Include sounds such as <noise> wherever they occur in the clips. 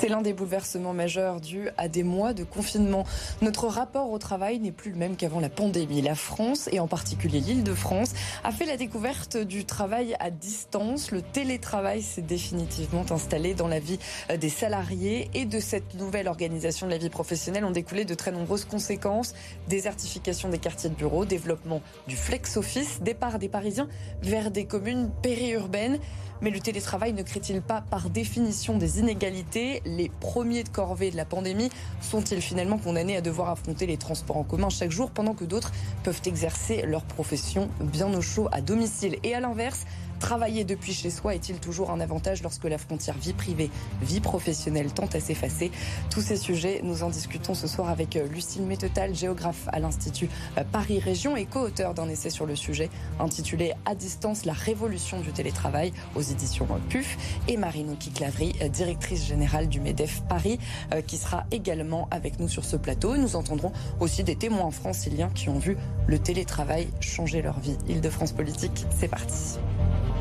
C'est l'un des bouleversements majeurs dus à des mois de confinement. Notre rapport au travail n'est plus le même qu'avant la pandémie. La France, et en particulier l'Île-de-France, a fait la découverte du travail à distance. Le télétravail s'est définitivement installé dans la vie des salariés et de cette nouvelle organisation de la vie professionnelle ont découlé de très nombreuses conséquences. Désertification des quartiers de bureaux, développement du flex-office, départ des Parisiens vers des communes périurbaines. Mais le télétravail ne crée-t-il pas par définition des inégalités? Les premiers de corvée de la pandémie sont-ils finalement condamnés à devoir affronter les transports en commun chaque jour pendant que d'autres peuvent exercer leur profession bien au chaud à domicile? Et à l'inverse, Travailler depuis chez soi est-il toujours un avantage lorsque la frontière vie privée, vie professionnelle tente à s'effacer Tous ces sujets, nous en discutons ce soir avec euh, Lucille Métetal, géographe à l'Institut euh, Paris Région et co-auteur d'un essai sur le sujet intitulé À distance, la révolution du télétravail aux éditions PUF et Marine Kiklavry, euh, directrice générale du MEDEF Paris, qui sera également avec nous sur ce plateau. Nous entendrons aussi des témoins franciliens qui ont vu le télétravail changer leur vie. Île-de-France Politique, c'est parti.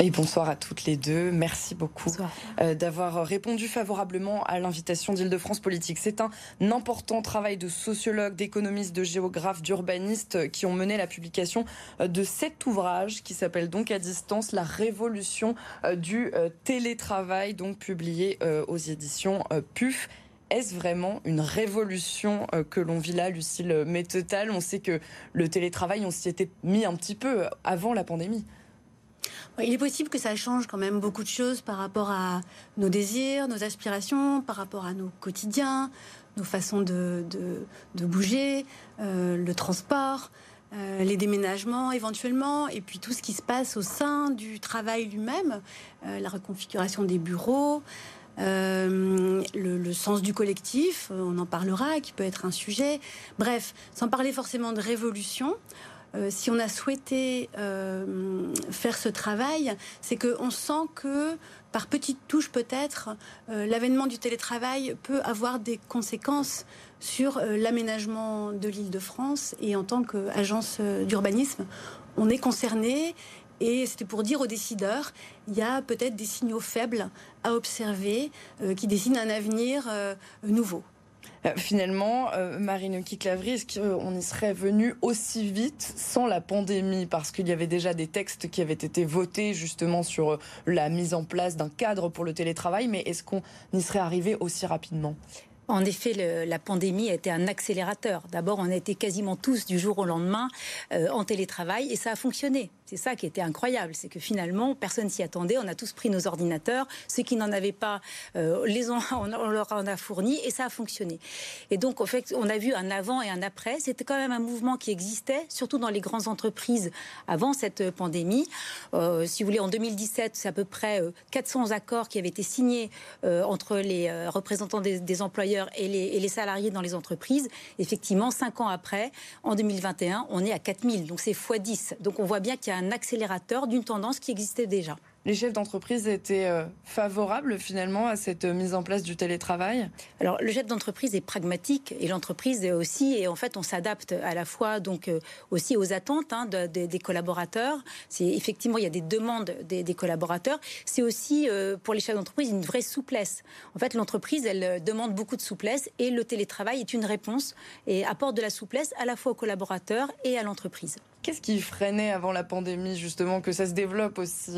Et bonsoir à toutes les deux. Merci beaucoup euh, d'avoir répondu favorablement à l'invitation d'Île-de-France Politique. C'est un important travail de sociologues, d'économistes, de géographes, d'urbanistes qui ont mené la publication euh, de cet ouvrage qui s'appelle donc à distance la révolution euh, du télétravail, donc publié aux éditions PUF. Est-ce vraiment une révolution que l'on vit là, Lucille Métetal? On sait que le télétravail, on s'y était mis un petit peu avant la pandémie. Il est possible que ça change quand même beaucoup de choses par rapport à nos désirs, nos aspirations, par rapport à nos quotidiens, nos façons de, bouger, euh, le transport. Euh, les déménagements éventuellement, et puis tout ce qui se passe au sein du travail lui-même, euh, la reconfiguration des bureaux, le, sens du collectif, on en parlera, qui peut être un sujet. Bref, sans parler forcément de révolution, euh, si on a souhaité euh, faire ce travail, c'est qu'on sent que par petites touches peut-être, euh, l'avènement du télétravail peut avoir des conséquences sur l'aménagement de l'île de France. Et en tant qu'agence d'urbanisme, on est concerné. Et c'était pour dire aux décideurs, il y a peut-être des signaux faibles à observer qui dessinent un avenir nouveau. Euh, finalement, euh, Marine Kiklavry, est-ce qu'on y serait venu aussi vite sans la pandémie Parce qu'il y avait déjà des textes qui avaient été votés justement sur euh, la mise en place d'un cadre pour le télétravail, mais est-ce qu'on y serait arrivé aussi rapidement? En effet, la pandémie a été un accélérateur. D'abord, on a quasiment tous du jour au lendemain en télétravail et ça a fonctionné. C'est ça qui était incroyable, c'est que finalement, personne s'y attendait. On a tous pris nos ordinateurs. Ceux qui n'en avaient pas, euh, les ont, <laughs> on, leur en a fourni et ça a fonctionné. Et donc, en fait, on a vu un avant et un après. C'était quand même un mouvement qui existait, surtout dans les grandes entreprises avant cette pandémie. Euh, si vous voulez, en 2017, c'est à peu près 400 euh, accords qui avaient été signés entre les représentants des, employeurs et les, et les, salariés dans les entreprises. Effectivement, cinq ans après, en 2021, on est à 4000. Donc c'est x 10. Donc on voit bien qu'il y a un accélérateur d'une tendance qui existait déjà. Les chefs d'entreprise étaient euh, favorables finalement à cette euh, mise en place du télétravail? Alors le chef d'entreprise est pragmatique et l'entreprise aussi et en fait on s'adapte à la fois donc euh, aussi aux attentes hein, des collaborateurs. C'est effectivement il y a des demandes des, collaborateurs. C'est aussi pour les chefs d'entreprise une vraie souplesse. En fait l'entreprise elle demande beaucoup de souplesse et le télétravail est une réponse et apporte de la souplesse à la fois aux collaborateurs et à l'entreprise. Qu'est-ce qui freinait avant la pandémie, justement, que ça se développe aussi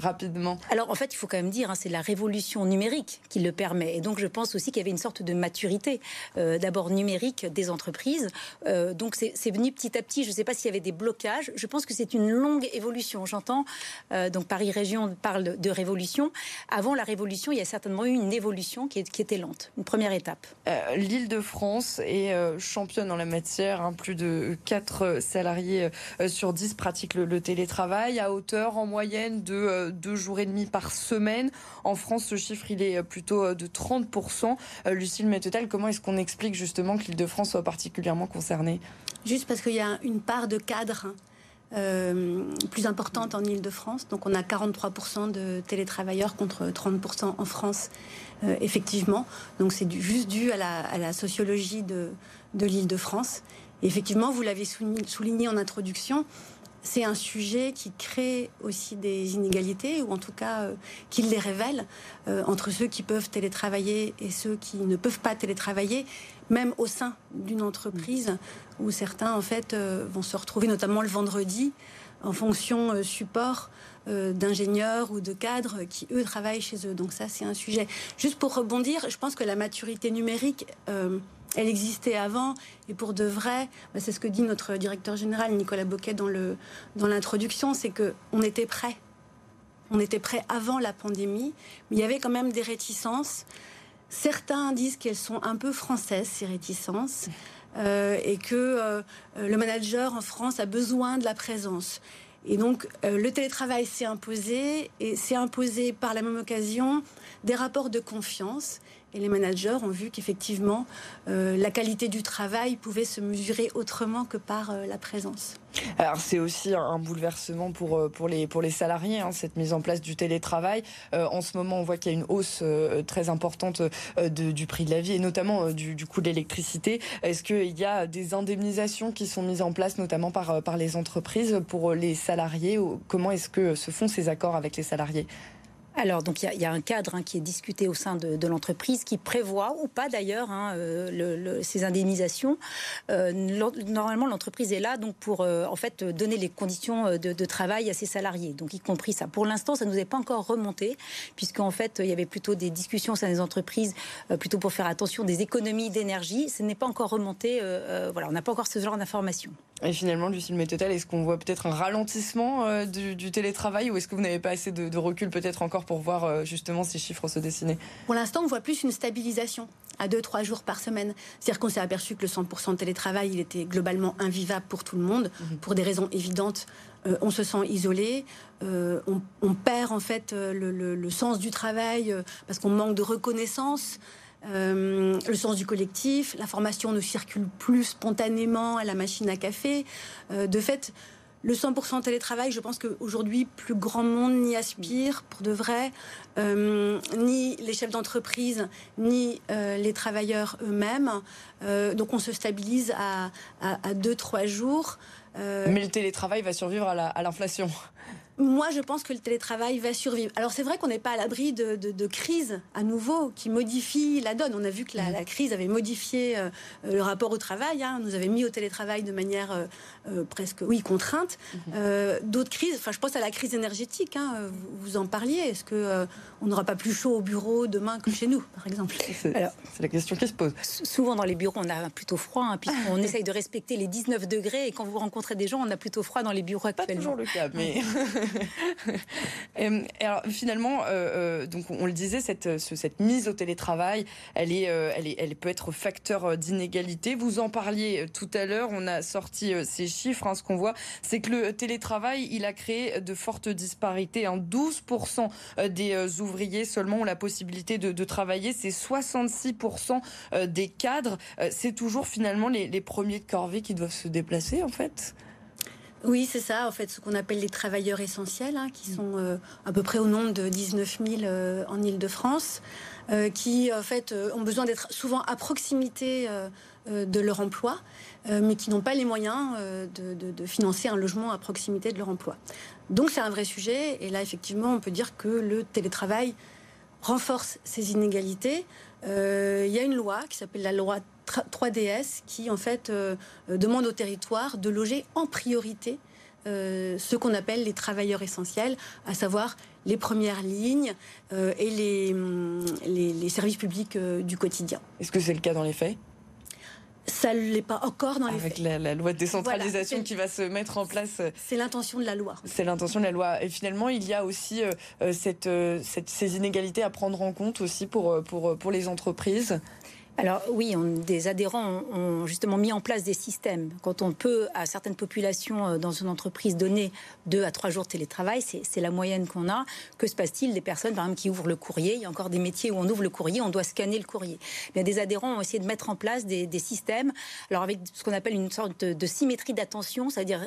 rapidement Alors, en fait, il faut quand même dire, hein, c'est la révolution numérique qui le permet. Et donc, je pense aussi qu'il y avait une sorte de maturité, euh, d'abord numérique des entreprises. Euh, donc, c'est venu petit à petit. Je ne sais pas s'il y avait des blocages. Je pense que c'est une longue évolution. J'entends, donc Paris Région parle de, révolution. Avant la révolution, il y a certainement eu une évolution qui, qui était lente, une première étape. L'île de France est championne en la matière. Hein, plus de 4 salariés euh, sur 10 pratiquent le, télétravail à hauteur en moyenne de euh, deux jours et demi par semaine. En France, ce chiffre, il est euh, plutôt de 30%. Lucille Mettetal, comment est-ce qu'on explique justement que l'Île-de-France soit particulièrement concernée? Juste parce qu'il y a une part de cadre plus importante en Ile-de-France. Donc on a 43% de télétravailleurs contre 30% en France, effectivement. Donc c'est juste dû à la, sociologie de, de l'Île-de-France. Effectivement, vous l'avez souligné en introduction, c'est un sujet qui crée aussi des inégalités, ou en tout cas euh, qui les révèle, euh, entre ceux qui peuvent télétravailler et ceux qui ne peuvent pas télétravailler, même au sein d'une entreprise, où certains, en fait, euh, vont se retrouver, notamment le vendredi, en fonction support d'ingénieurs ou de cadres qui, eux, travaillent chez eux. Donc ça, c'est un sujet. Juste pour rebondir, je pense que la maturité numérique elle existait avant et pour de vrai, bah, c'est ce que dit notre directeur général Nicolas Boquet dans le dans l'introduction, c'est que on était prêt. On était prêt avant la pandémie, mais il y avait quand même des réticences. Certains disent qu'elles sont un peu françaises ces réticences. Euh, et que euh, le manager en France a besoin de la présence. Et donc, euh, le télétravail s'est imposé, et s'est imposé par la même occasion des rapports de confiance et les managers ont vu qu'effectivement, euh, la qualité du travail pouvait se mesurer autrement que par euh, la présence. Alors c'est aussi un bouleversement pour, euh, pour, les, pour les salariés, hein, cette mise en place du télétravail. en ce moment, on voit qu'il y a une hausse très importante du prix de la vie et notamment du, coût de l'électricité. Est-ce qu'il y a des indemnisations qui sont mises en place, notamment par, par les entreprises, pour les salariés Comment est-ce que se font ces accords avec les salariés? Alors, donc il y, a un cadre hein, qui est discuté au sein de, l'entreprise qui prévoit, ou pas d'ailleurs, hein, euh, ces indemnisations. Euh, normalement, l'entreprise est là donc pour euh, en fait donner les conditions de, travail à ses salariés, donc y compris ça. Pour l'instant, ça nous est pas encore remonté, puisqu'en fait, il y avait plutôt des discussions au sein des entreprises, plutôt pour faire attention des économies d'énergie. Ce n'est pas encore remonté. voilà, on n'a pas encore ce genre d'informations. Et finalement, Lucille Métotal, est-ce qu'on voit peut-être un ralentissement du, télétravail, ou est-ce que vous n'avez pas assez de recul peut-être encore pour voir euh, justement ces chiffres se dessiner? Pour l'instant, on voit plus une stabilisation à 2-3 jours par semaine. C'est-à-dire qu'on s'est aperçu que le 100% de télétravail, il était globalement invivable pour tout le monde, mhm. pour des raisons évidentes. Euh, on se sent isolé, euh, on, perd en fait le, sens du travail parce qu'on manque de reconnaissance. Le sens du collectif, l'information ne circule plus spontanément à la machine à café. de fait, le 100% télétravail, je pense qu'aujourd'hui, plus grand monde n'y aspire pour de vrai, euh, ni les chefs d'entreprise, ni euh, les travailleurs eux-mêmes. Euh, donc on se stabilise à, à, deux, trois jours. Mais le télétravail va survivre à l'inflation. Moi, je pense que le télétravail va survivre. Alors, c'est vrai qu'on n'est pas à l'abri de, de, crise à nouveau qui modifie la donne. On a vu que la, mm. crise avait modifié euh, le rapport au travail, hein, nous avait mis au télétravail de manière euh, euh, presque, oui, contrainte. Mm-hmm. D'autres crises, enfin, je pense à la crise énergétique. Hein, vous, en parliez. Est-ce que on n'aura pas plus chaud au bureau demain que chez nous, par exemple? C'est la question qui se pose. Souvent dans les bureaux, on a plutôt froid, hein, puisqu'on <laughs> essaye de respecter les 19 degrés, et quand vous rencontrez des gens, on a plutôt froid dans les bureaux actuellement. Pas toujours le cas, mais. <laughs> <laughs> alors finalement, euh, euh, donc on le disait, cette, cette mise au télétravail, elle est, euh, elle est, elle peut être facteur d'inégalité. Vous en parliez tout à l'heure. On a sorti ces chiffres. Hein, ce qu'on voit, c'est que le télétravail, il a créé de fortes disparités. 12% hein. des ouvriers seulement ont la possibilité de, travailler. C'est 66% des cadres. C'est toujours finalement les, les premiers de corvée qui doivent se déplacer, en fait. Oui, c'est ça, en fait, ce qu'on appelle les travailleurs essentiels, hein, qui sont euh, à peu près au nombre de 19 000 euh, en Ile-de-France, euh, qui, en fait, ont besoin d'être souvent à proximité de leur emploi, mais qui n'ont pas les moyens de, financer un logement à proximité de leur emploi. Donc, c'est un vrai sujet, et là, effectivement, on peut dire que le télétravail renforce ces inégalités. Il y a une loi qui s'appelle la loi 3DS qui en fait euh, demande au territoire de loger en priorité euh, ce qu'on appelle les travailleurs essentiels, à savoir les premières lignes euh, et les, hum, les, services publics du quotidien. Est-ce que c'est le cas dans les faits? Ça ne l'est pas encore dans les Avec la, loi de décentralisation qui va se mettre en place. C'est l'intention de la loi. C'est l'intention de la loi. Et finalement, il y a aussi cette, cette, ces inégalités à prendre en compte aussi pour, pour, pour les entreprises. Alors oui, on, des adhérents ont, justement mis en place des systèmes. Quand on peut, à certaines populations euh, dans une entreprise, donner deux à trois jours de télétravail, c'est la moyenne qu'on a. Que se passe-t-il? Des personnes, par exemple, qui ouvrent le courrier Il y a encore des métiers où on ouvre le courrier, on doit scanner le courrier. Mais des adhérents ont essayé de mettre en place des, systèmes, alors avec ce qu'on appelle une sorte de, symétrie d'attention, c'est-à-dire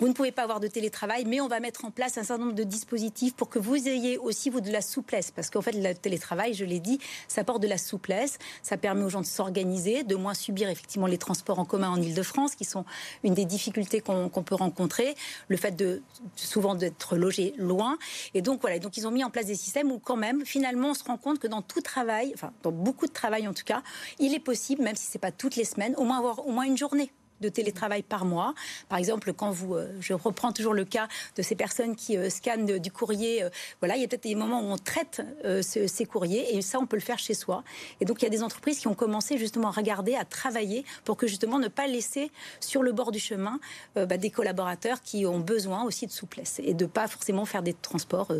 vous ne pouvez pas avoir de télétravail, mais on va mettre en place un certain nombre de dispositifs pour que vous ayez aussi vous de la souplesse, parce qu'en fait le télétravail, je l'ai dit, ça apporte de la souplesse, ça permet aux de s'organiser, de moins subir effectivement les transports en commun en Ile-de-France, qui sont une des difficultés qu'on peut rencontrer, le fait de souvent d'être logé loin. Et donc voilà, donc ils ont mis en place des systèmes où quand même, finalement, on se rend compte que dans tout travail, enfin dans beaucoup de travail en tout cas, il est possible, même si c'est pas toutes les semaines, au moins avoir au moins une journée de télétravail par mois. Par exemple, quand vous, euh, je reprends toujours le cas de ces personnes qui euh, scannent du courrier, euh, voilà, il y a peut-être des moments où on traite ces courriers et ça, on peut le faire chez soi. Et donc, il y a des entreprises qui ont commencé justement à regarder, à travailler pour que justement ne pas laisser sur le bord du chemin bah, des collaborateurs qui ont besoin aussi de souplesse et de pas forcément faire des transports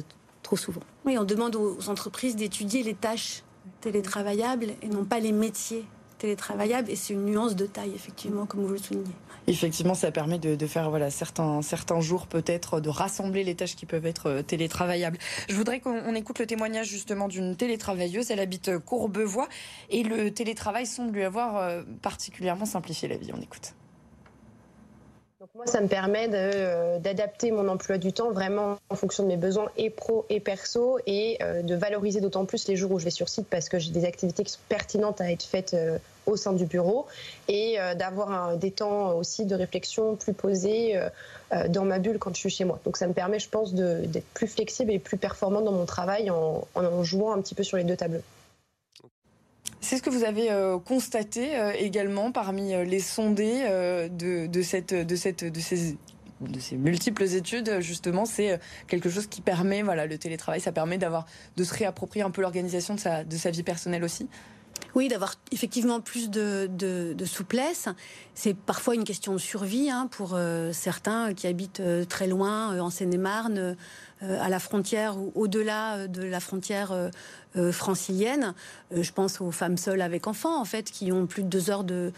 trop souvent. Oui, on demande aux entreprises d'étudier les tâches télétravaillables et non pas les métiers télétravaillable et c'est une nuance de taille, effectivement, comme vous le soulignez. Effectivement, ça permet de, faire voilà, certains, certains jours peut-être, de rassembler les tâches qui peuvent être euh, télétravaillables. Je voudrais qu'on écoute le témoignage justement d'une télétravailleuse. Elle habite Courbevoie et le télétravail semble lui avoir euh, particulièrement simplifié la vie. On écoute. Donc moi, ça me permet euh, d'adapter mon emploi du temps vraiment en fonction de mes besoins et pro et perso et euh, de valoriser d'autant plus les jours où je vais sur site parce que j'ai des activités qui sont pertinentes à être faites euh, au sein du bureau et d'avoir des temps aussi de réflexion plus posés dans ma bulle quand je suis chez moi. Donc ça me permet, je pense, d'être plus flexible et plus performante dans mon travail en, jouant un petit peu sur les deux tableaux. C'est ce que vous avez euh, constaté euh, également parmi euh, les sondés de, cette, de, cette, de ces de ces multiples études, justement, c'est quelque chose qui permet, voilà, le télétravail, ça permet d'avoir, de se réapproprier un peu l'organisation de sa, de sa vie personnelle aussi. Oui, d'avoir effectivement plus de, de, souplesse. C'est parfois une question de survie hein, pour certains qui habitent très loin, en Seine-et-Marne, à la frontière ou au-delà de la frontière euh, francilienne. Euh, je pense aux femmes seules avec enfants, en fait, qui ont plus de deux heures de,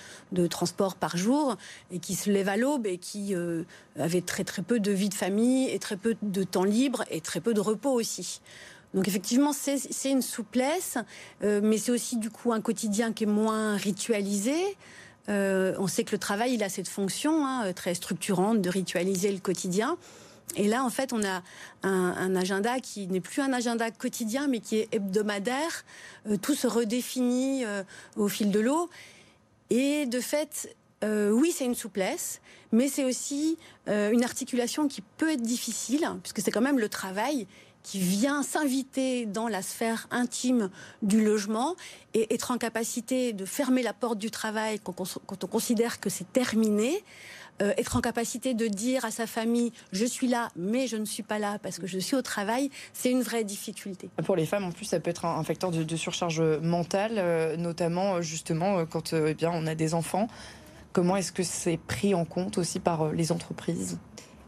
transport par jour et qui se lèvent à l'aube et qui euh, avaient très très peu de vie de famille et très peu de temps libre et très peu de repos aussi. Donc effectivement, c'est une souplesse, mais c'est aussi du coup un quotidien qui est moins ritualisé. on sait que le travail, il a cette fonction hein, très structurante de ritualiser le quotidien. Et là, en fait, on a un, agenda qui n'est plus un agenda quotidien, mais qui est hebdomadaire. Euh, tout se redéfinit euh, au fil de l'eau. Et de fait, euh, oui, c'est une souplesse, mais c'est aussi une articulation qui peut être difficile, puisque c'est quand même le travail qui vient s'inviter dans la sphère intime du logement et être en capacité de fermer la porte du travail quand on considère que c'est terminé. Euh, être en capacité de dire à sa famille je suis là, mais je ne suis pas là parce que je suis au travail, c'est une vraie difficulté. Pour les femmes, en plus, ça peut être un, facteur de, surcharge mentale, euh, notamment euh, justement quand eh bien on a des enfants. Comment est-ce que c'est pris en compte aussi par les entreprises?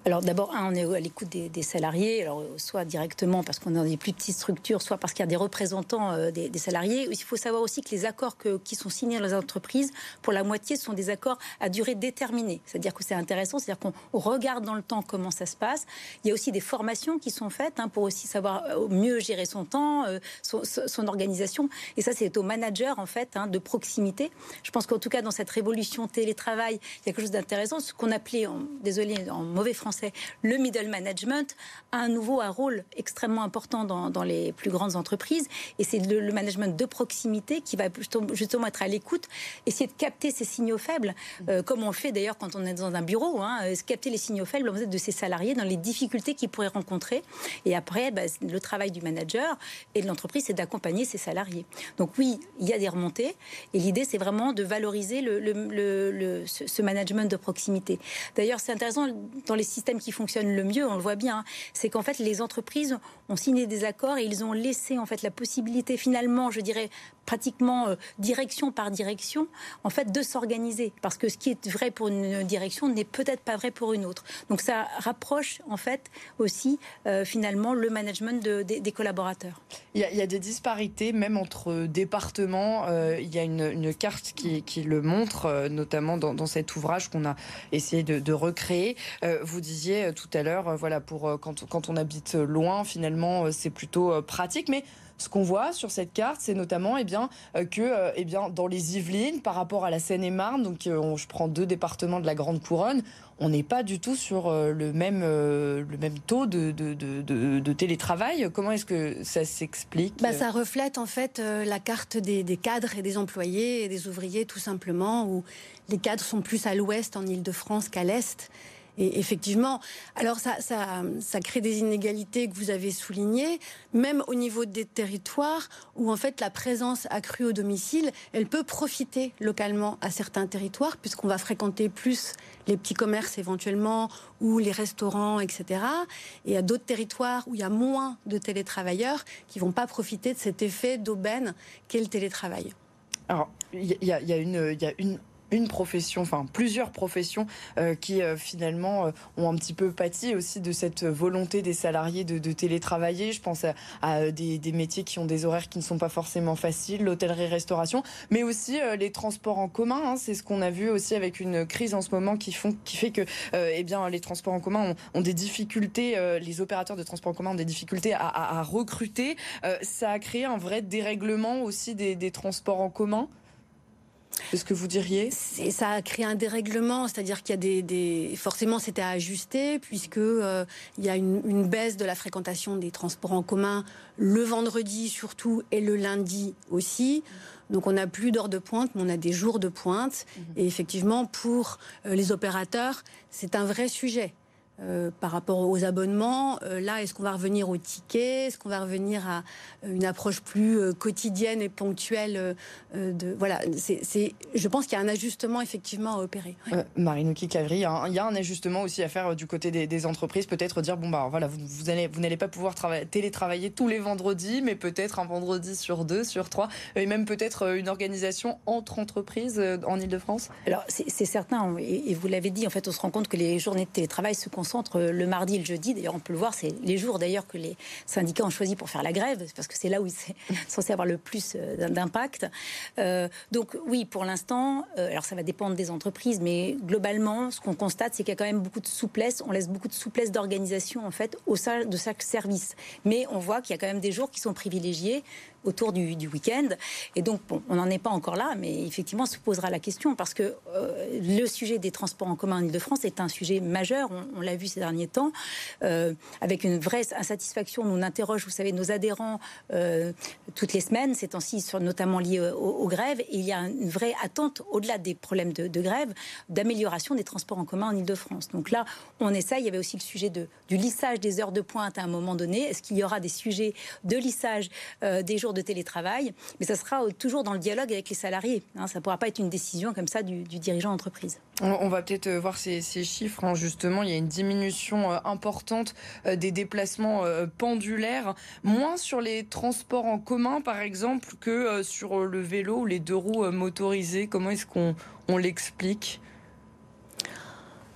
Alors d'abord, on est à l'écoute des, salariés, alors soit directement parce qu'on est dans des plus petites structures, soit parce qu'il y a des représentants euh, des, salariés. Il faut savoir aussi que les accords qui sont signés dans les entreprises, pour la moitié, sont des accords à durée déterminée. C'est-à-dire que c'est intéressant, c'est-à-dire qu'on regarde dans le temps comment ça se passe. Il y a aussi des formations qui sont faites hein, pour aussi savoir euh, mieux gérer son temps, euh, son, organisation. Et ça, c'est au manager en fait hein, de proximité. Je pense qu'en tout cas dans cette révolution télétravail, il y a quelque chose d'intéressant, ce qu'on appelait, désolé, en mauvais français le middle management a un nouveau un rôle extrêmement important dans, les plus grandes entreprises. Et c'est le, management de proximité qui va justement être à l'écoute, essayer de capter ces signaux faibles, euh, comme on le fait d'ailleurs quand on est dans un bureau, hein, euh, capter les signaux faibles de ses salariés dans les difficultés qu'ils pourraient rencontrer. Et après, bah, le travail du manager et de l'entreprise, c'est d'accompagner ses salariés. Donc oui, il y a des remontées. Et l'idée, c'est vraiment de valoriser le, ce management de proximité. D'ailleurs, c'est intéressant dans les systèmes système qui fonctionne le mieux, on le voit bien, c'est qu'en fait les entreprises ont signé des accords et ils ont laissé en fait la possibilité finalement, je dirais pratiquement euh, direction par direction, en fait, de s'organiser. Parce que ce qui est vrai pour une direction n'est peut-être pas vrai pour une autre. Donc ça rapproche, en fait, aussi, euh, finalement, le management des collaborateurs. Il y, a, des disparités, même entre départements. Euh, il y a une, carte qui, le montre, notamment dans, cet ouvrage qu'on a essayé de, recréer. vous disiez tout à l'heure, voilà, pour quand, quand on habite loin, finalement, c'est plutôt pratique. Mais ce qu'on voit sur cette carte, c'est notamment eh bien, euh, que euh, eh bien, dans les Yvelines, par rapport à la Seine-et-Marne, donc euh, je prends deux départements de la Grande Couronne, on n'est pas du tout sur le même, le même taux de, de, de, télétravail. Comment est-ce que ça s'explique? Bah, Ça reflète en fait la carte des, des, cadres et des employés et des ouvriers tout simplement, où les cadres sont plus à l'ouest en Ile-de-France qu'à l'est. Et effectivement, alors ça, ça, crée des inégalités que vous avez soulignées, même au niveau des territoires où en fait la présence accrue au domicile, elle peut profiter localement à certains territoires puisqu'on va fréquenter plus les petits commerces éventuellement ou les restaurants, etc. Et à d'autres territoires où il y a moins de télétravailleurs qui vont pas profiter de cet effet d'aubaine qu'est le télétravail. Alors, il y, y, il y a une une profession, enfin plusieurs professions euh, qui euh, finalement euh, ont un petit peu pâti aussi de cette volonté des salariés de, télétravailler. Je pense à, des, métiers qui ont des horaires qui ne sont pas forcément faciles, l'hôtellerie-restauration, mais aussi les transports en commun. Hein. C'est ce qu'on a vu aussi avec une crise en ce moment qui, fait que eh bien, les transports en commun ont, des difficultés, les opérateurs de transports en commun ont des difficultés à, recruter. ça a créé un vrai dérèglement aussi des transports en commun. C'est ce que vous diriez? Ça a créé un dérèglement, c'est-à-dire qu'il y a des, des... forcément c'était à ajuster puisque euh, il y a une, une, baisse de la fréquentation des transports en commun le vendredi surtout et le lundi aussi. Donc on n'a plus d'heures de pointe, mais on a des jours de pointe. Mhm. Et effectivement, pour euh, les opérateurs, c'est un vrai sujet. Euh, par rapport aux abonnements. Euh, là, est-ce qu'on va revenir au ticket? Est-ce qu'on va revenir à euh, une approche plus quotidienne et ponctuelle de voilà c'est, Je pense qu'il y a un ajustement effectivement à opérer. Marine Cavry, il y a un ajustement aussi à faire du côté des, entreprises. Peut-être dire bon bah voilà, vous, vous allez vous n'allez pas pouvoir télétravailler tous les vendredis, mais peut-être un vendredi sur deux, sur trois, et même peut-être une organisation entre entreprises en Ile-de-France. Alors c'est, certain, et, et vous l'avez dit, en fait, on se rend compte que les journées de télétravail se concentre le mardi et le jeudi. D'ailleurs, on peut le voir, c'est les jours d'ailleurs que les syndicats ont choisi pour faire la grève, parce que c'est là où c'est <laughs> censé avoir le plus euh, d'impact. Euh, donc oui, pour l'instant, euh, alors ça va dépendre des entreprises, mais globalement, ce qu'on constate, c'est qu'il y a quand même beaucoup de souplesse. On laisse beaucoup de souplesse d'organisation en fait au sein de chaque service. Mais on voit qu'il y a quand même des jours qui sont privilégiés autour du, week-end. Et donc, bon, on n'en est pas encore là, mais effectivement, se posera la question parce que euh, le sujet des transports en commun en Ile-de-France est un sujet majeur. On, l'a vu ces derniers temps, euh, avec une vraie insatisfaction. On interroge, vous savez, nos adhérents euh, toutes les semaines, ces temps-ci, notamment liés aux, grèves. Et il y a une vraie attente, au-delà des problèmes de, grève, d'amélioration des transports en commun en Ile-de-France. Donc là, on essaye. Il y avait aussi le sujet de, du lissage des heures de pointe à un moment donné. Est-ce qu'il y aura des sujets de lissage des jours de télétravail, mais ça sera toujours dans le dialogue avec les salariés. Hein. ça ne pourra pas être une décision comme ça du, dirigeant d'entreprise. On va peut-être euh, voir ces, chiffres. Hein. Justement, il y a une diminution euh, importante euh, des déplacements pendulaires, moins sur les transports en commun, par exemple, que sur le vélo ou les deux roues motorisées. Comment est-ce qu'on on, l'explique?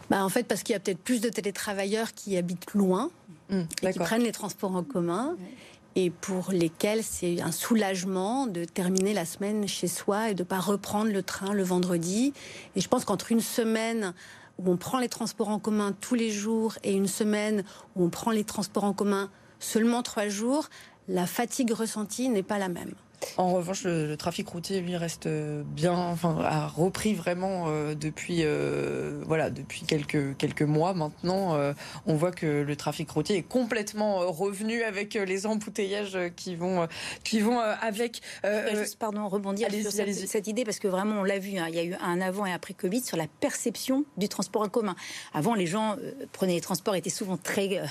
Bah en fait, parce qu'il y a peut-être plus de télétravailleurs qui habitent loin, mmh, et qui prennent les transports en commun et pour lesquels c'est un soulagement de terminer la semaine chez soi et de ne pas reprendre le train le vendredi. Et je pense qu'entre une semaine où on prend les transports en commun tous les jours et une semaine où on prend les transports en commun seulement trois jours, la fatigue ressentie n'est pas la même. En revanche, le, trafic routier, lui, reste bien, enfin, a repris vraiment euh, depuis, euh, voilà, depuis quelques, quelques mois maintenant. Euh, on voit que le trafic routier est complètement revenu avec les embouteillages qui vont, qui vont avec. juste, pardon, rebondir sur cette, idée parce que vraiment, on l'a vu, hein, il y a eu un avant et après Covid sur la perception du transport en commun. Avant, les gens prenaient les transports, étaient souvent très,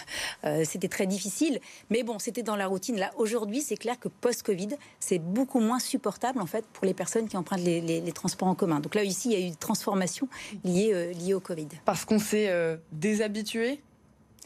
c'était très difficile, mais bon, c'était dans la routine. Là, aujourd'hui, c'est clair que post-Covid, c'est beaucoup moins supportable en fait pour les personnes qui empruntent les, transports en commun. Donc là ici il y a eu une transformation liée, euh, liée au Covid. Parce qu'on s'est euh, déshabitué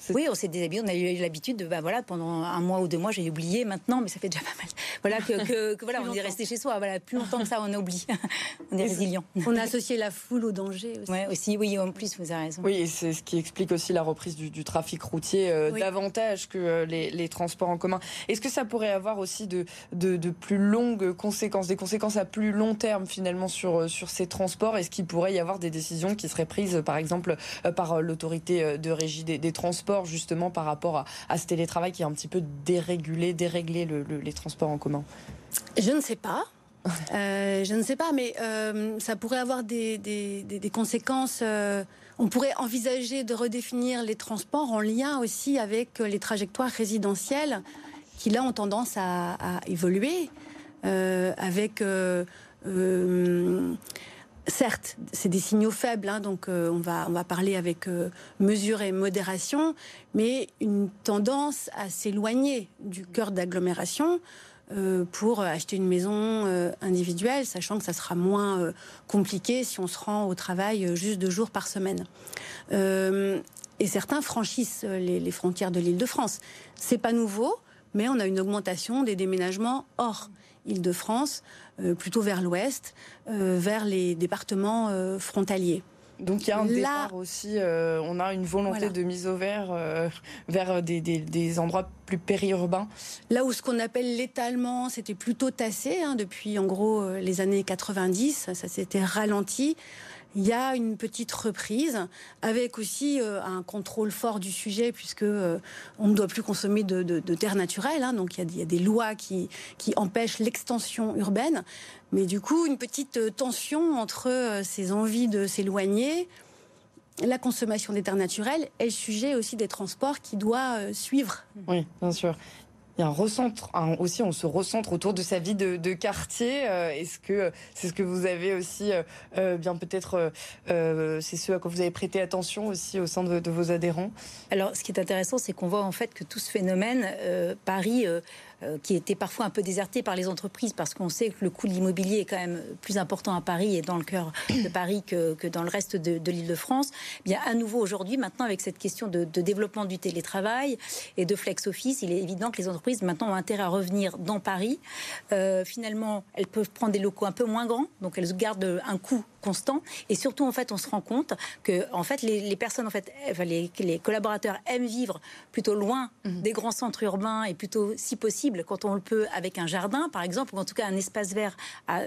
Oui, on s'est déshabillé. On a eu l'habitude de, bah voilà, pendant un mois ou deux mois, j'ai oublié maintenant, mais ça fait déjà pas mal. Voilà que, <laughs> voilà, on est resté chez soi. Voilà, plus longtemps que ça, on a oublié. <laughs> on est résilient. On a associé la foule au danger aussi. Ouais, aussi, oui, en plus, vous avez raison. Oui, c'est ce qui explique aussi la reprise du, trafic routier euh, davantage que euh, les, transports en commun. Est-ce que ça pourrait avoir aussi de, de, plus longues conséquences, des conséquences à plus long terme finalement sur, euh, sur ces transports? Est-ce qu'il pourrait y avoir des décisions qui seraient prises, par exemple, par l'autorité de régie des, transports, justement par rapport à, ce télétravail qui est un petit peu dérégulé, déréglé les transports en commun Je ne sais pas. <laughs> Euh, je ne sais pas, mais euh, ça pourrait avoir des, conséquences. Euh, on pourrait envisager de redéfinir les transports en lien aussi avec les trajectoires résidentielles qui là ont tendance à, évoluer, avec certes, c'est des signaux faibles, hein, donc on, va, on va parler avec mesure et modération, mais une tendance à s'éloigner du cœur d'agglomération. Euh, pour acheter une maison euh, individuelle, sachant que ça sera moins euh, compliqué si on se rend au travail juste deux jours par semaine. et certains franchissent les, frontières de l'Île-de-France. C'est pas nouveau, mais on a une augmentation des déménagements hors Île-de-France, plutôt vers l'ouest, vers les départements frontaliers. Donc il y a un départ aussi, euh, on a une volonté de mise au vert euh, vers des, endroits plus périurbains. Là où ce qu'on appelle l'étalement, c'était plutôt tassé hein, depuis en gros euh, les années 90, ça s'était ralenti il y a une petite reprise avec aussi euh, un contrôle fort du sujet puisque euh, on ne doit plus consommer de, terres naturelles. Hein. donc il y, a, des lois qui, qui empêchent l'extension urbaine. Mais du coup, une petite euh, tension entre ces envies de s'éloigner, la consommation des terres naturelles et le sujet aussi des transports qui doit suivre. Oui, bien sûr il y a un recentre, aussi on se recentre autour de sa vie de, quartier. Euh, est-ce que c'est ce que vous avez aussi, euh, euh, bien peut-être, c'est ce à quoi vous avez prêté attention aussi au sein de, vos adhérents? Alors, ce qui est intéressant, c'est qu'on voit en fait que tout ce phénomène, Paris qui était parfois un peu déserté par les entreprises parce qu'on sait que le coût de l'immobilier est quand même plus important à Paris et dans le cœur de Paris que, que dans le reste de, de l'Île-de-France. Eh bien, à nouveau aujourd'hui, maintenant avec cette question de, de, développement du télétravail et de flex office, il est évident que les entreprises maintenant ont intérêt à revenir dans Paris. Euh, finalement, elles peuvent prendre des locaux un peu moins grands, donc elles gardent un coût constant. Et surtout, en fait, on se rend compte que, en fait, les, les personnes, en fait, enfin, les, les, collaborateurs aiment vivre plutôt loin mhm. des grands centres urbains et plutôt, si possible, quand on le peut, avec un jardin, par exemple, ou en tout cas un espace vert à,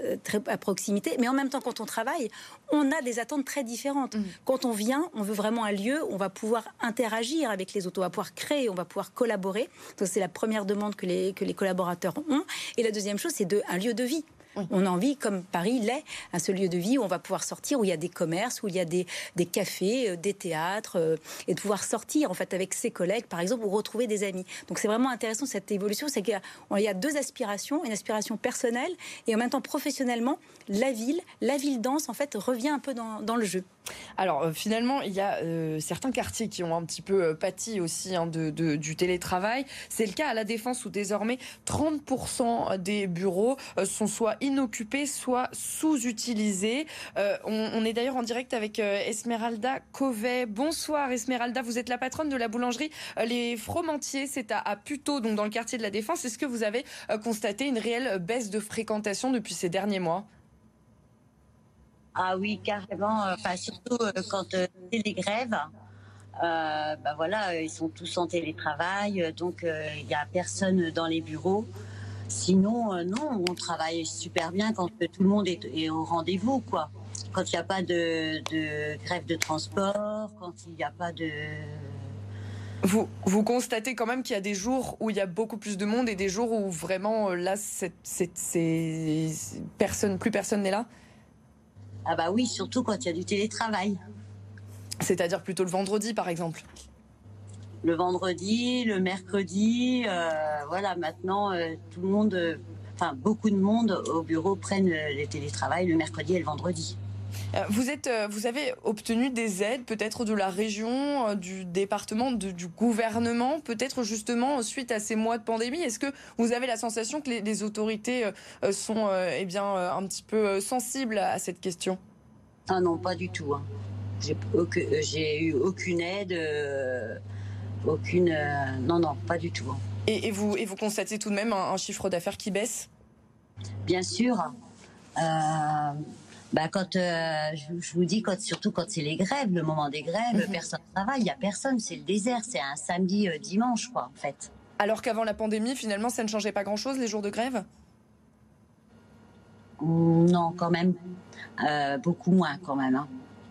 à proximité. Mais en même temps, quand on travaille, on a des attentes très différentes. Mmh. Quand on vient, on veut vraiment un lieu où on va pouvoir interagir avec les autres, on va pouvoir créer, on va pouvoir collaborer. Donc c'est la première demande que les, que les collaborateurs ont. Et la deuxième chose, c'est de, un lieu de vie. On a envie, comme Paris l'est, à ce lieu de vie où on va pouvoir sortir, où il y a des commerces, où il y a des, cafés, euh, des théâtres, euh, et de pouvoir sortir en fait avec ses collègues, par exemple, ou retrouver des amis. Donc c'est vraiment intéressant cette évolution, c'est qu'il y, a deux aspirations, une aspiration personnelle et en même temps professionnellement, la ville, la ville dense en fait revient un peu dans le jeu. Alors euh, finalement, il y a certains quartiers qui ont un petit peu pâti aussi hein, de, du télétravail. C'est le cas à la Défense où désormais 30% des bureaux sont soit inoccupés, soit sous-utilisés. Euh, on, est d'ailleurs en direct avec euh, Esmeralda Covet. Bonsoir Esmeralda, vous êtes la patronne de la boulangerie euh, Les Fromentiers, c'est à, à Puteaux, donc dans le quartier de la Défense. Est-ce que vous avez constaté une réelle baisse de fréquentation depuis ces derniers mois? Ah oui, carrément. Enfin, surtout quand c'est les grèves. Euh, bah voilà, ils sont tous en télétravail, donc il n'y a personne dans les bureaux. Sinon, euh, non, on travaille super bien quand tout le monde est, au rendez-vous, quoi. Quand il n'y a pas de, grève de transport, quand il n'y a pas de... Vous, vous constatez quand même qu'il y a des jours où il y a beaucoup plus de monde et des jours où vraiment, euh, là, c'est, personne, plus personne n'est là? Ah bah oui, surtout quand il y a du télétravail. C'est-à-dire plutôt le vendredi, par exemple le vendredi, le mercredi. Euh, voilà, maintenant, euh, tout le monde, euh, enfin, beaucoup de monde au bureau prennent les télétravail le mercredi et le vendredi. Vous, êtes, vous avez obtenu des aides, peut-être de la région, du département, du gouvernement, peut-être justement suite à ces mois de pandémie? Est-ce que vous avez la sensation que les, autorités sont eh bien, un petit peu sensibles à cette question? Ah non, pas du tout. Hein. J'ai eu aucune aide aucune. non, non, pas du tout. Hein. Et, vous, et vous constatez tout de même un, chiffre d'affaires qui baisse? Bien sûr. Bah quand je, vous dis quand surtout quand c'est les grèves, le moment des grèves, mhm. personne ne travaille, il y a personne, c'est le désert, c'est un samedi dimanche quoi en fait. Alors qu'avant la pandémie, finalement, ça ne changeait pas grand-chose les jours de grève? Non, quand même. Euh, beaucoup moins quand même. Hein.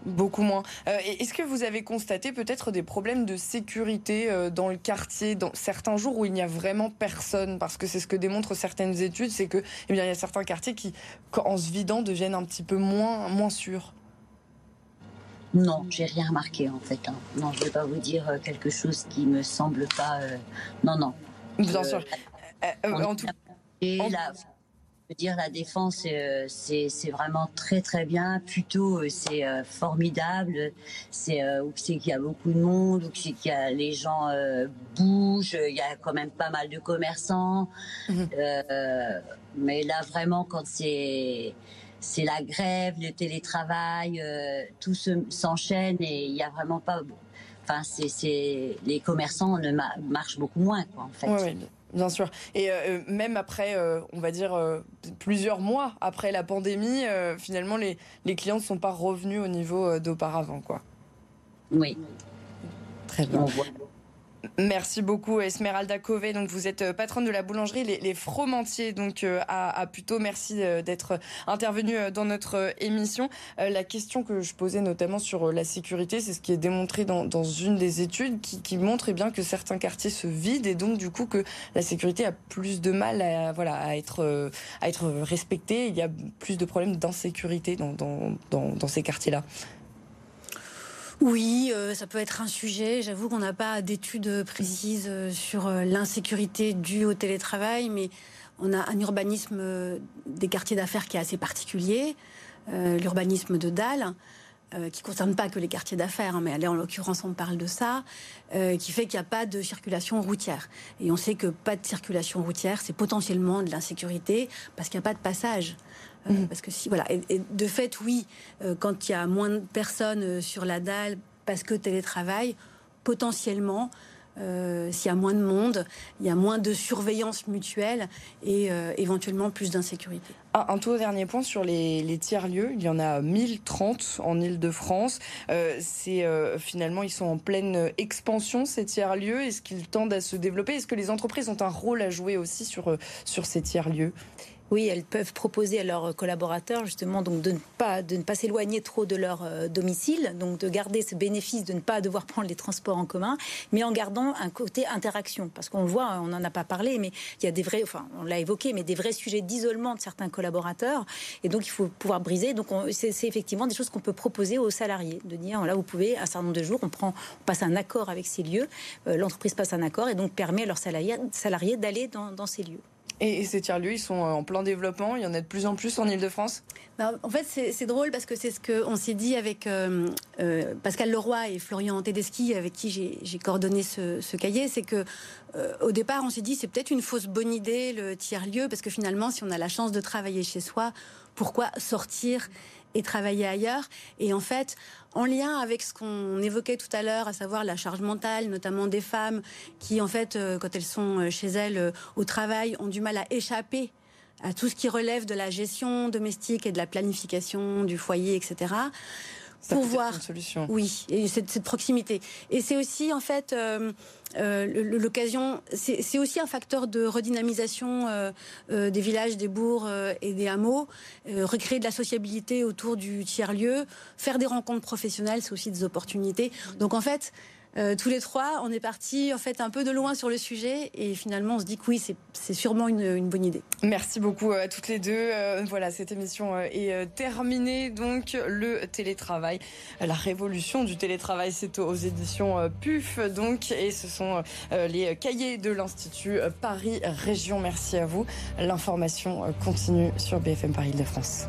Beaucoup moins. Euh, est-ce que vous avez constaté peut-être des problèmes de sécurité euh, dans le quartier, dans certains jours où il n'y a vraiment personne? Parce que c'est ce que démontrent certaines études, c'est que eh bien, il y a certains quartiers qui, en se vidant, deviennent un petit peu moins, moins sûrs. Non, j'ai rien remarqué en fait. Hein. Non, je ne vais pas vous dire quelque chose qui me semble pas. Non, non. Bien sûr. en tout cas dire, la défense, euh, c'est vraiment très très bien. Plutôt, euh, c'est euh, formidable. C'est où c'est qu'il y a beaucoup de monde, où c'est qu'il y a les gens bougent. Il y a quand même pas mal de commerçants. Mhm. mais là, vraiment, quand c'est c'est la grève, le télétravail, tout s'enchaîne et il y a vraiment pas. Enfin, c'est les commerçants ne marchent beaucoup moins, quoi, en fait. Bien sûr. Et euh, euh, même après, euh, on va dire, plusieurs mois après la pandémie, finalement, les, les clients ne sont pas revenus au niveau d'auparavant, quoi. Oui. Très bien. Merci beaucoup Esmeralda Cové. Donc vous êtes euh, patronne de la boulangerie Les, les Fromentiers donc euh, à, Puteaux. Merci euh, d'être intervenue dans notre émission. La question que je posais notamment sur la sécurité, c'est ce qui est démontré dans, une des études qui, montre eh bien que certains quartiers se vident et donc du coup que la sécurité a plus de mal à voilà à être à respectée. Il y a plus de problèmes d'insécurité dans, dans ces quartiers-là. Oui, euh, ça peut être un sujet. J'avoue qu'on n'a pas d'études précises euh, sur euh, l'insécurité due au télétravail, mais on a un urbanisme des quartiers d'affaires qui est assez particulier, l'urbanisme de Dalle. qui ne concerne pas que les quartiers d'affaires, hein, mais allez, en l'occurrence, on parle de ça, qui fait qu'il n'y a pas de circulation routière. Et on sait que pas de circulation routière, c'est potentiellement de l'insécurité parce qu'il n'y a pas de passage. Euh, parce que si, voilà. Et, de fait, oui, euh, quand il y a moins de personnes euh, sur la dalle parce que télétravail, potentiellement, s'il y a moins de monde, il y a moins de surveillance mutuelle et éventuellement plus d'insécurité. Ah, un tout dernier point sur les, tiers-lieux. Il y en a 1030 en Ile-de-France. c'est finalement, ils sont en pleine expansion, ces tiers-lieux. Est-ce qu'ils tendent à se développer? Est-ce que les entreprises ont un rôle à jouer aussi sur, sur ces tiers-lieux? Oui, elles peuvent proposer à leurs collaborateurs justement donc de ne pas de ne pas s'éloigner trop de leur euh, domicile, donc de garder ce bénéfice de ne pas devoir <laughs> prendre les transports en commun, mais en gardant un côté interaction, parce qu'on voit, on n'en a pas parlé, mais il y a des vrais, enfin on l'a évoqué, mais des vrais sujets d'isolement de certains collaborateurs, et donc il faut pouvoir briser. Donc c'est effectivement des choses qu'on peut proposer aux salariés, de dire là vous pouvez un certain nombre de jours, on prend, on passe un accord avec ces lieux, euh, l'entreprise passe un accord et donc permet à leurs salariés, d'aller dans ces lieux. Et, ces tiers-lieux, ils sont en plein développement. Il y en a de plus en plus en Ile-de-France bah, En fait, c'est drôle parce que c'est ce qu'on s'est dit avec euh, euh, Pascal Leroy et Florian Tedeschi, avec qui j'ai coordonné ce, cahier. C'est que euh, au départ, on s'est dit c'est peut-être une fausse bonne idée le tiers-lieu parce que finalement, si on a la chance de travailler chez soi, pourquoi sortir et travailler ailleurs. Et en fait, en lien avec ce qu'on évoquait tout à l'heure, à savoir la charge mentale, notamment des femmes qui, en fait, euh, quand elles sont euh, chez elles euh, au travail, ont du mal à échapper à tout ce qui relève de la gestion domestique et de la planification du foyer, etc pour voir une solution. Oui, et cette, cette proximité. Et c'est aussi en fait euh, euh, l'occasion. C'est aussi un facteur de redynamisation euh, des villages, des bourgs et des hameaux. recréer de la sociabilité autour du tiers lieu, faire des rencontres professionnelles, c'est aussi des opportunités. Donc en fait. Euh, tous les trois, on est parti en fait un peu de loin sur le sujet et finalement on se dit que oui, c'est sûrement une, bonne idée. Merci beaucoup à toutes les deux. Euh, voilà, cette émission euh, est terminée. Donc le télétravail, la révolution du télétravail, c'est aux éditions PUF. Donc et ce sont les cahiers de l'Institut Paris Région. Merci à vous. L'information continue sur BFM Paris de France.